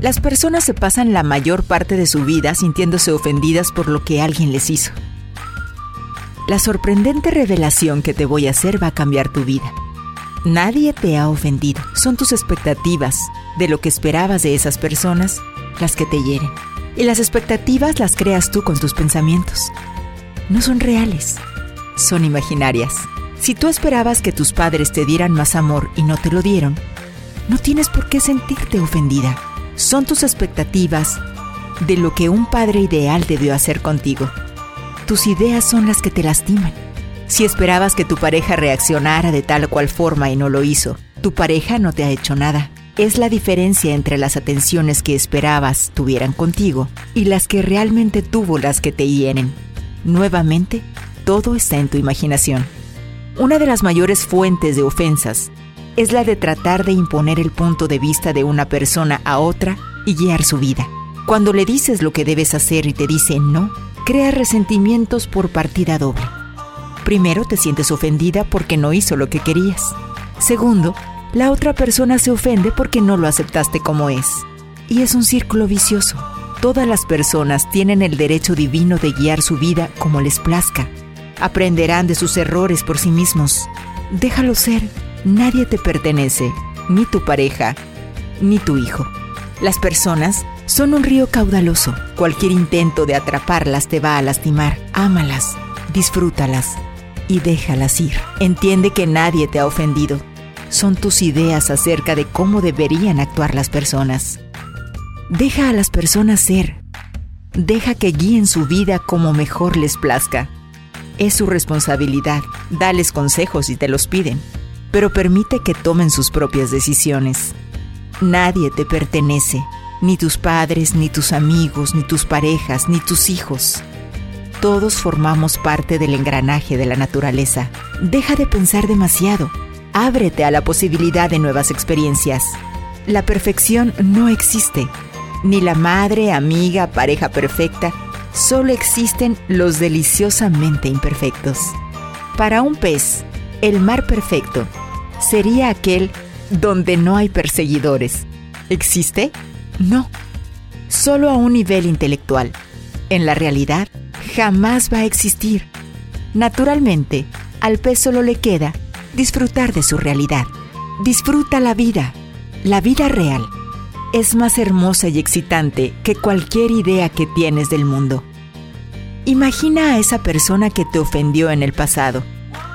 Las personas se pasan la mayor parte de su vida sintiéndose ofendidas por lo que alguien les hizo. La sorprendente revelación que te voy a hacer va a cambiar tu vida. Nadie te ha ofendido, son tus expectativas de lo que esperabas de esas personas las que te hieren. Y las expectativas las creas tú con tus pensamientos. No son reales, son imaginarias. Si tú esperabas que tus padres te dieran más amor y no te lo dieron, no tienes por qué sentirte ofendida. Son tus expectativas de lo que un padre ideal debió hacer contigo. Tus ideas son las que te lastiman. Si esperabas que tu pareja reaccionara de tal o cual forma y no lo hizo, tu pareja no te ha hecho nada. Es la diferencia entre las atenciones que esperabas tuvieran contigo y las que realmente tuvo las que te hieren. Nuevamente, todo está en tu imaginación. Una de las mayores fuentes de ofensas es la de tratar de imponer el punto de vista de una persona a otra y guiar su vida. Cuando le dices lo que debes hacer y te dice no, crea resentimientos por partida doble. Primero te sientes ofendida porque no hizo lo que querías. Segundo, la otra persona se ofende porque no lo aceptaste como es. Y es un círculo vicioso. Todas las personas tienen el derecho divino de guiar su vida como les plazca Aprenderán de sus errores por sí mismos. Déjalo ser. Nadie te pertenece, ni tu pareja, ni tu hijo. Las personas son un río caudaloso. Cualquier intento de atraparlas te va a lastimar. Ámalas, disfrútalas y déjalas ir. Entiende que nadie te ha ofendido. Son tus ideas acerca de cómo deberían actuar las personas. Deja a las personas ser. Deja que guíen su vida como mejor les plazca. Es su responsabilidad. Dales consejos si te los piden, pero permite que tomen sus propias decisiones. Nadie te pertenece, ni tus padres, ni tus amigos, ni tus parejas, ni tus hijos. Todos formamos parte del engranaje de la naturaleza. Deja de pensar demasiado. Ábrete a la posibilidad de nuevas experiencias. La perfección no existe. Ni la madre, amiga, pareja perfecta, solo existen los deliciosamente imperfectos. Para un pez, el mar perfecto sería aquel donde no hay perseguidores. ¿Existe? No. Solo a un nivel intelectual. En la realidad, jamás va a existir. Naturalmente, al pez solo le queda disfrutar de su realidad. Disfruta la vida, la vida real es más hermosa y excitante que cualquier idea que tienes del mundo. Imagina a esa persona que te ofendió en el pasado.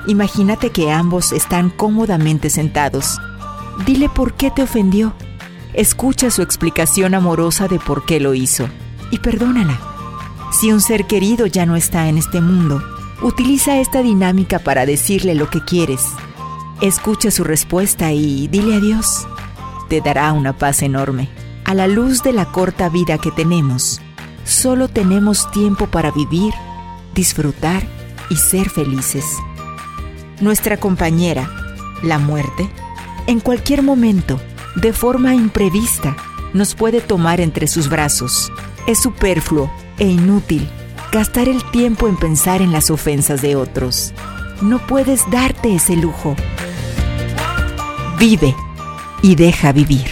Imagínate que ambos están cómodamente sentados. Dile por qué te ofendió. Escucha su explicación amorosa de por qué lo hizo y perdónala. Si un ser querido ya no está en este mundo, utiliza esta dinámica para decirle lo que quieres. Escucha su respuesta y dile adiós te dará una paz enorme. A la luz de la corta vida que tenemos, solo tenemos tiempo para vivir, disfrutar y ser felices. Nuestra compañera, la muerte, en cualquier momento, de forma imprevista, nos puede tomar entre sus brazos. Es superfluo e inútil gastar el tiempo en pensar en las ofensas de otros. No puedes darte ese lujo. Vive y deja vivir.